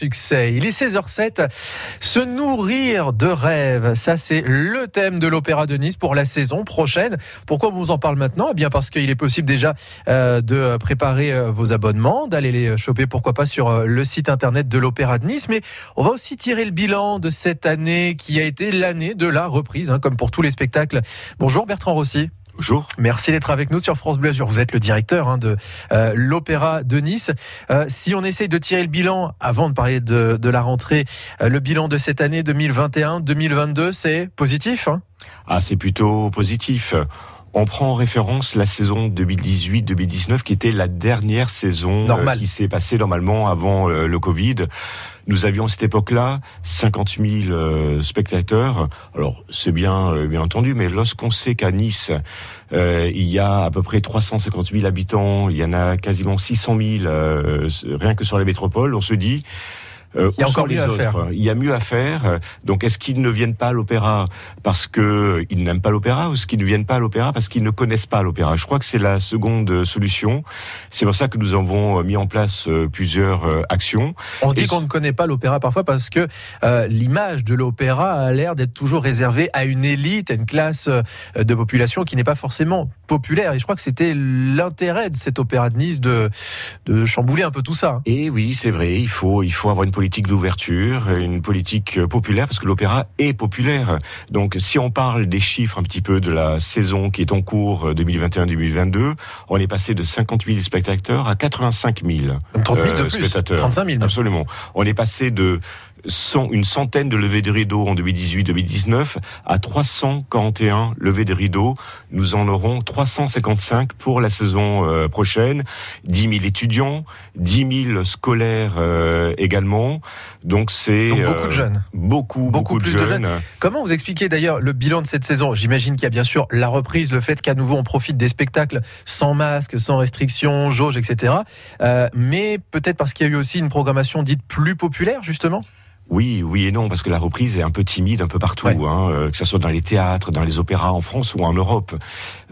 Succès. Il est 16h07. Se nourrir de rêves, ça c'est le thème de l'Opéra de Nice pour la saison prochaine. Pourquoi on vous en parle maintenant? Eh bien parce qu'il est possible déjà euh, de préparer euh, vos abonnements, d'aller les choper pourquoi pas sur euh, le site internet de l'Opéra de Nice. Mais on va aussi tirer le bilan de cette année qui a été l'année de la reprise, hein, comme pour tous les spectacles. Bonjour Bertrand Rossi. Bonjour. Merci d'être avec nous sur France Bleu Azur. Vous êtes le directeur hein, de euh, l'Opéra de Nice. Euh, si on essaye de tirer le bilan, avant de parler de, de la rentrée, euh, le bilan de cette année 2021-2022, c'est positif hein? Ah, c'est plutôt positif. On prend en référence la saison 2018-2019 qui était la dernière saison euh, qui s'est passée normalement avant euh, le Covid. Nous avions à cette époque-là 50 000 euh, spectateurs. Alors c'est bien, bien entendu, mais lorsqu'on sait qu'à Nice il y a à peu près 350 000 habitants, il y en a quasiment 600 000 rien que sur la métropole, on se dit euh, il y a encore mieux à faire. Il y a mieux à faire. Donc, est-ce qu'ils ne viennent pas à l'opéra parce que ils n'aiment pas l'opéra ou est-ce qu'ils ne viennent pas à l'opéra parce qu'ils ne connaissent pas l'opéra? Je crois que c'est la seconde solution. C'est pour ça que nous avons mis en place euh, plusieurs euh, actions. On se dit qu'on ne connaît pas l'opéra parfois parce que l'image de l'opéra a l'air d'être toujours réservée à une élite, à une classe de population qui n'est pas forcément populaire. Et je crois que c'était l'intérêt de cet opéra de Nice de, de chambouler un peu tout ça. Et oui, c'est vrai. Il faut, il faut avoir une politique d'ouverture, une politique populaire, parce que l'opéra est populaire. Donc si on parle des chiffres un petit peu de la saison qui est en cours 2021-2022, euh, on est passé de 50 000 spectateurs à 85 000 30 000 de plus, spectateurs. 35 000. Absolument. On est passé de une centaine de levées de rideaux en 2018-2019 à 341 levées de rideaux. Nous en aurons 355 pour la saison euh, prochaine. 10 000 étudiants, 10 000 scolaires euh, également. Donc c'est beaucoup de jeunes. Euh, beaucoup, beaucoup, de, jeunes. de, jeunes. Comment vous expliquez d'ailleurs le bilan de cette saison? J'imagine qu'il y a bien sûr la reprise, le fait qu'à nouveau on profite des spectacles sans masque, sans restrictions, jauge, etc. mais peut-être parce qu'il y a eu aussi une programmation dite plus populaire justement? Oui, oui et non, parce que la reprise est un peu timide un peu partout, hein, euh, que ce soit dans les théâtres, dans les opéras en France ou en Europe.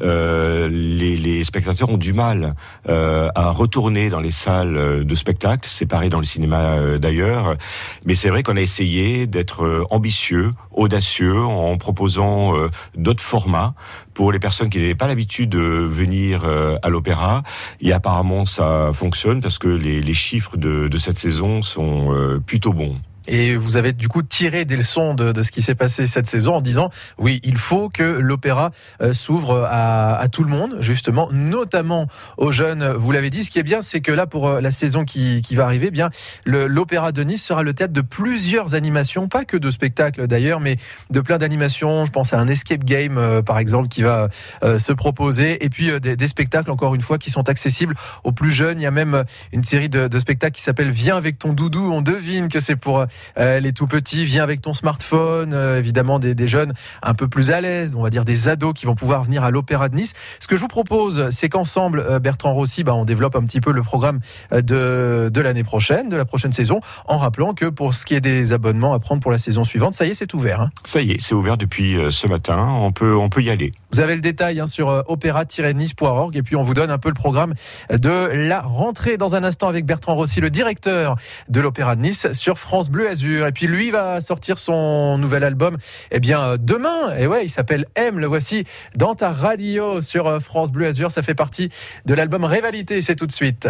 Euh, les, les, spectateurs ont du mal euh, à retourner dans les salles de spectacle, c'est pareil dans le cinéma euh, d'ailleurs. Mais c'est vrai qu'on a essayé d'être ambitieux, audacieux, en proposant d'autres formats pour les personnes qui n'avaient pas l'habitude de venir à l'opéra. Et apparemment, ça fonctionne parce que les, les chiffres de, de cette saison sont plutôt bons. Et vous avez du coup tiré des leçons de, de ce qui s'est passé cette saison en disant oui, il faut que l'opéra euh, s'ouvre à, à, tout le monde, justement, notamment aux jeunes. Vous l'avez dit, ce qui est bien, c'est que là, pour euh, la saison qui, qui va arriver, eh bien l'opéra de Nice sera le théâtre de plusieurs animations, pas que de spectacles d'ailleurs, mais de plein d'animations. Je pense à un escape game, euh, par exemple, qui va se proposer, et puis des, des, spectacles, encore une fois, qui sont accessibles aux plus jeunes. Il y a même une série de, de spectacles qui s'appelle Viens avec ton doudou. On devine que c'est pour euh, les tout petits, viens avec ton smartphone, euh, évidemment des, jeunes un peu plus à l'aise, on va dire des ados qui vont pouvoir venir à l'Opéra de Nice. Ce que je vous propose, c'est qu'ensemble, euh, Bertrand Rossi, bah, on développe un petit peu le programme de, de l'année prochaine, de la prochaine saison, en rappelant que pour ce qui est des abonnements à prendre pour la saison suivante, ça y est, c'est ouvert. Hein. Ça y est, c'est ouvert depuis ce matin, on peut, on peut y aller. Vous avez le détail hein, sur opéra-nice.org et puis on vous donne un peu le programme de la rentrée dans un instant avec Bertrand Rossi, le directeur de l'Opéra de Nice sur France Bleu Azur. Et puis lui va sortir son nouvel album eh bien euh, demain. Et ouais, il s'appelle M. Le voici dans ta radio sur euh, France Bleu Azur. Ça fait partie de l'album Rivalité. C'est tout de suite.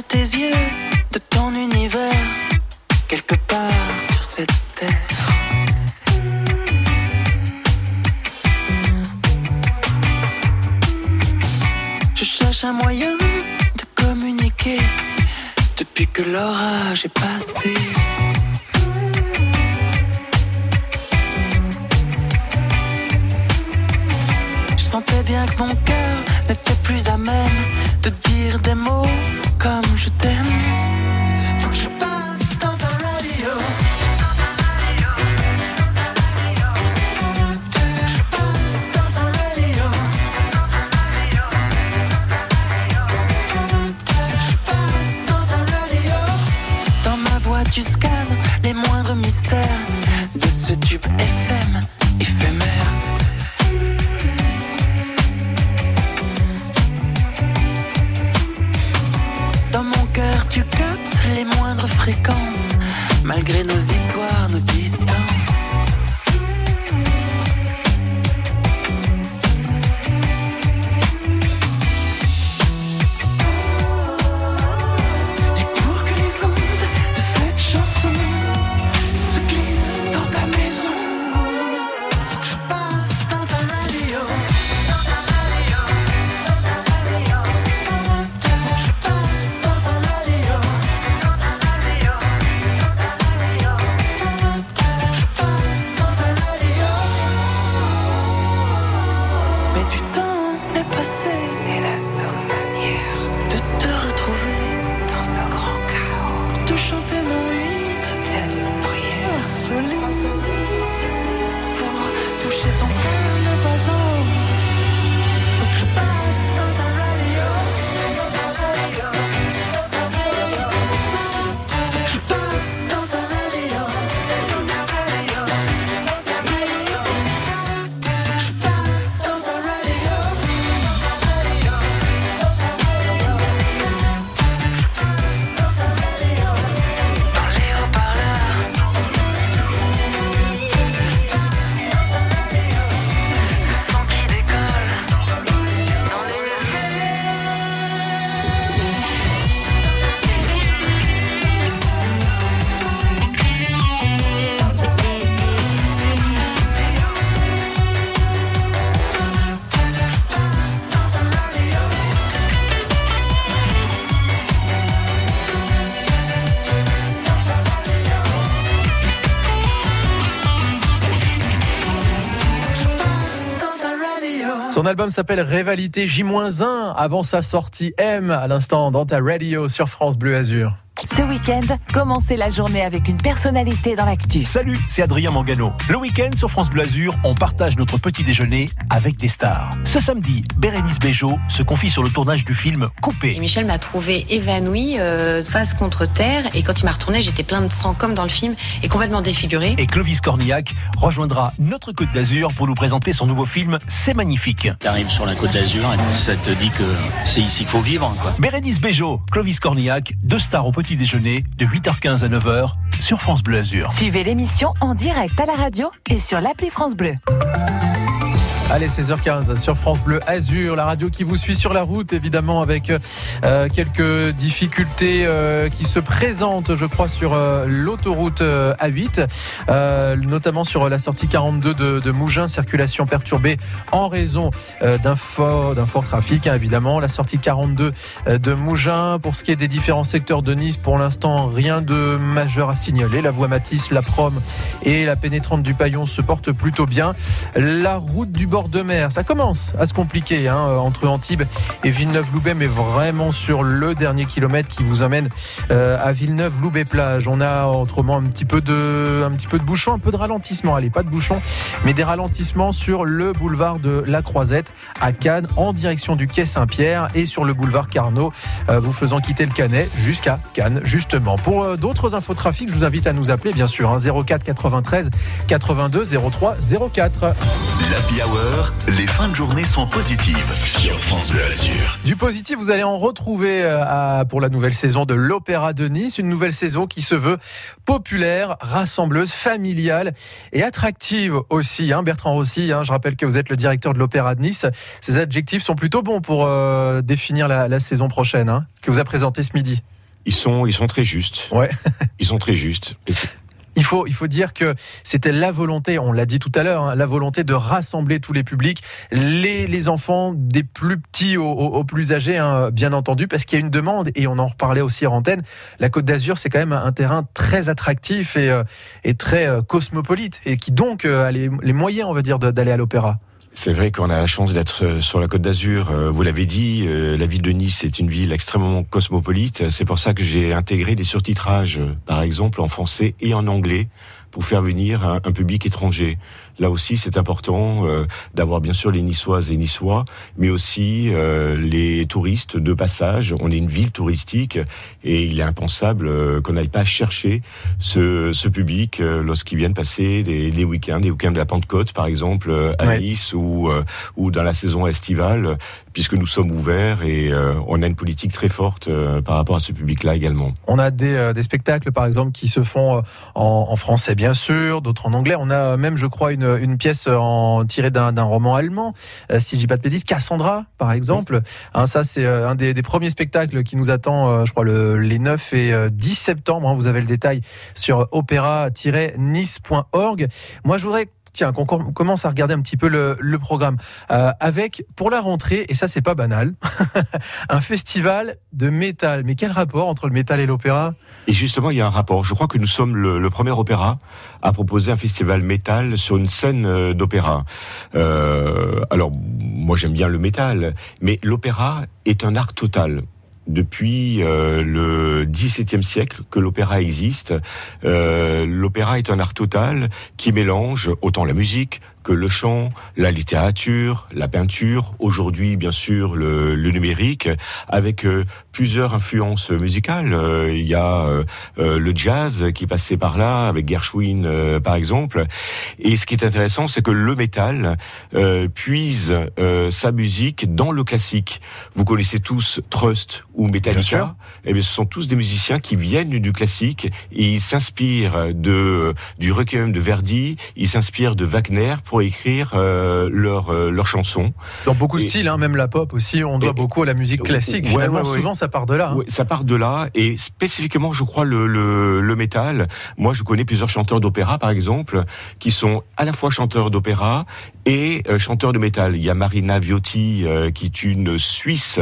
De tes yeux, de ton univers, quelque part sur cette terre. Je cherche un moyen de communiquer depuis que l'orage est passé. Je sentais bien que mon cœur n'était plus à même de dire des mots comme je t'aime. Faut que je passe malgré nos histoires, Son album s'appelle Rivalité J-1 avant sa sortie M à l'instant dans ta radio sur France Bleu Azur. Ce week-end, commencez la journée avec une personnalité dans l'actu. Salut, c'est Adrien Mangano. Le week-end sur France Bleu Azur, on partage notre petit déjeuner avec des stars. Ce samedi, Bérénice Bejo se confie sur le tournage du film Coupé. Et Michel m'a trouvé évanouie, euh, face contre terre, et quand il m'a retourné, j'étais plein de sang comme dans le film, et complètement défigurée. Et Clovis Cornillac rejoindra notre Côte d'Azur pour nous présenter son nouveau film C'est magnifique. T'arrives sur la côte d'Azur et ça te dit que c'est ici qu'il faut vivre. Quoi. Bérénice Bejo, Clovis Cornillac, deux stars au petit déjeuner de 8h15 à 9h sur France Bleu Azur. Suivez l'émission en direct à la radio et sur l'appli France Bleu. Allez, 16h15 sur France Bleu Azur, la radio qui vous suit sur la route, évidemment, avec euh, quelques difficultés euh, qui se présentent, je crois, sur euh, l'autoroute euh, A8, euh, notamment sur la sortie 42 de, de Mougins, circulation perturbée en raison euh, d'un fort, d'un fort trafic, hein, évidemment. La sortie 42 euh, de Mougins, pour ce qui est des différents secteurs de Nice, pour l'instant, rien de majeur à signaler. La voie Matisse, la Prom et la pénétrante du Paillon se portent plutôt bien. La route du bord de mer, ça commence à se compliquer hein, entre Antibes et Villeneuve-Loubet, mais vraiment sur le dernier kilomètre qui vous amène euh, à Villeneuve-Loubet-Plage. On a autrement un petit peu de, un petit peu de bouchon, un peu de ralentissement. Allez, pas de bouchon, mais des ralentissements sur le boulevard de la Croisette à Cannes, en direction du quai Saint-Pierre et sur le boulevard Carnot, euh, vous faisant quitter le Canet jusqu'à Cannes, justement. Pour euh, d'autres infos trafic, je vous invite à nous appeler, bien sûr, hein, 04 93 82 03 04. L'Happy Hour, les fins de journée sont positives sur France Bleu Azur. Du positif, vous allez en retrouver euh, à- pour la nouvelle saison de l'Opéra de Nice, une nouvelle saison qui se veut populaire, rassembleuse, familiale et attractive aussi. hein. Bertrand Rossi, hein, je rappelle que vous êtes le directeur de l'Opéra de Nice. Ces adjectifs sont plutôt bons pour euh, définir la, la saison prochaine, hein, que vous a présenté ce midi. Ils sont, ils sont très justes. Ouais. Ils sont très justes. Faut, il faut dire que c'était la volonté, on l'a dit tout à l'heure, hein, la volonté de rassembler tous les publics, les, les enfants des plus petits aux, aux- plus âgés, hein, bien entendu, parce qu'il y a une demande, et on en reparlait aussi en antenne, la Côte d'Azur, c'est quand même un terrain très attractif et, euh, et très euh, cosmopolite, et qui donc euh, a les, les moyens, on va dire, d'aller à l'opéra. C'est vrai qu'on a la chance d'être euh, sur la Côte d'Azur. Euh, Vous l'avez dit, euh, la ville de Nice est une ville extrêmement cosmopolite. C'est pour ça que j'ai intégré des surtitrages, par exemple en français et en anglais, pour faire venir un, un public étranger. Là aussi, c'est important euh, d'avoir bien sûr les Niçoises et Niçois, mais aussi euh, les touristes de passage. On est une ville touristique et il est impensable euh, qu'on n'aille pas chercher ce, ce public euh, lorsqu'ils viennent passer des, les week-ends, les week-ends de la Pentecôte par exemple euh, à Ouais. Nice ou euh, ou dans la saison estivale, puisque nous sommes ouverts et euh, on a une politique très forte euh, par rapport à ce public-là également. On a des, euh, spectacles, par exemple, qui se font en, français, bien sûr, d'autres en anglais. On a même, je crois, une, pièce en, tirée d'un roman allemand, si je dis pas de bêtises, Cassandra, par exemple. Hein, ça, c'est un des, premiers spectacles qui nous attend, je crois, le, les 9 et euh, 10 septembre. hein. vous avez le détail sur opéra-nice.org. Moi, je voudrais Tiens, qu'on com- commence à regarder un petit peu le, programme euh, avec pour la rentrée et ça c'est pas banal, un festival de métal. Mais quel rapport entre le métal et l'opéra? Et justement, il y a un rapport. Je crois que nous sommes le, le premier opéra à proposer un festival métal sur une scène euh, d'opéra. Euh, alors, moi j'aime bien le métal, mais l'opéra est un art total. Depuis euh, le XVIIe siècle que l'opéra existe, euh, l'opéra est un art total qui mélange autant la musique que le chant, la littérature, la peinture, aujourd'hui bien sûr le, le numérique, avec euh, plusieurs influences musicales. Euh, il y a euh, le jazz qui passait par là, avec Gershwin par exemple. Et ce qui est intéressant, c'est que le métal puise sa musique dans le classique. Vous connaissez tous Trust ou. Metallica. Eh bien, ce sont tous des musiciens qui viennent du classique et ils s'inspirent de du Requiem de Verdi, ils s'inspirent de Wagner pour écrire euh, leurs euh, chansons. Dans beaucoup de Et- styles, hein, même la pop aussi, on doit Et- beaucoup à la musique classique. Ouais, Finalement, ouais, ouais. souvent ça part de là. hein. Ça part de là et spécifiquement, je crois le, le le métal. Moi, je connais plusieurs chanteurs d'opéra, par exemple, qui sont à la fois chanteurs d'opéra et euh, chanteurs de métal. Il y a Marina Viotti, euh, qui est une Suisse,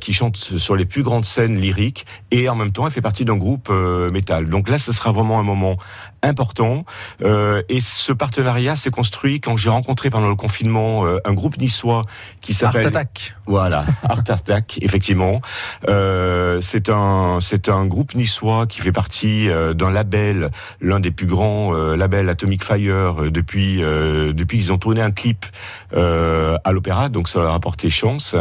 qui chante sur les plus grandes scènes lyriques et en même temps, elle fait partie d'un groupe métal. Donc là, ce sera vraiment un moment important. Et ce partenariat s'est construit quand j'ai rencontré pendant le confinement euh, un groupe niçois qui Art s'appelle Attack. voilà, Art Attack, effectivement. Euh, c'est un c'est un groupe niçois qui fait partie euh, d'un label, l'un des plus grands labels Atomic Fire depuis euh, depuis qu'ils ont tourné un clip euh, à l'opéra, donc ça leur a porté chance.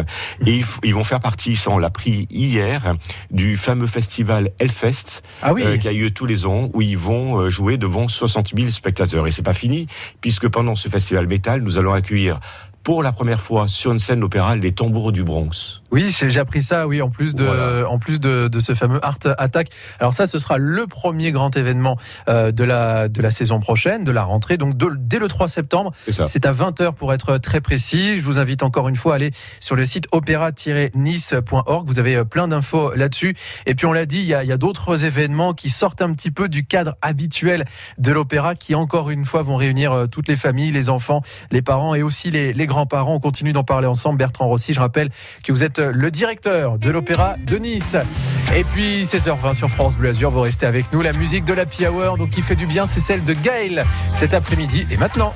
Et ils, vont faire partie, ça on l'a pris hier, du fameux festival Hellfest Ah oui. qui a lieu tous les ans, où ils vont jouer devant 60 000 spectateurs. Et c'est pas fini, puisque pendant ce festival métal, nous allons accueillir pour la première fois sur une scène d'opéra les tambours du Bronx. Oui, j'ai appris ça, oui, en plus de, Voilà. en plus de, de ce fameux Art Attack. Alors ça, ce sera le premier grand événement euh, de la de la saison prochaine, de la rentrée. Donc de- dès le 3 septembre, C'est à 20h pour être très précis. Je vous invite encore une fois à aller sur le site opéra-nice.org. Vous avez euh, plein d'infos là-dessus. Et puis on l'a dit, il y a, il y a d'autres événements qui sortent un petit peu du cadre habituel de l'opéra, qui encore une fois vont réunir euh, toutes les familles, les enfants, les parents et aussi les, les grands-parents. On continue d'en parler ensemble. Bertrand Rossi, je rappelle que vous êtes le directeur de l'Opéra de Nice. Et puis 16h20 sur France Bleu Azur, vous restez avec nous. La musique de la Hour, donc qui fait du bien, c'est celle de Gaël cet après-midi et maintenant.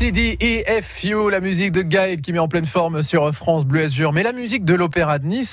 A, B, C, D, E, F, U, la musique de Gaël qui met en pleine forme sur France Bleu Azur. Mais la musique de l'Opéra de Nice,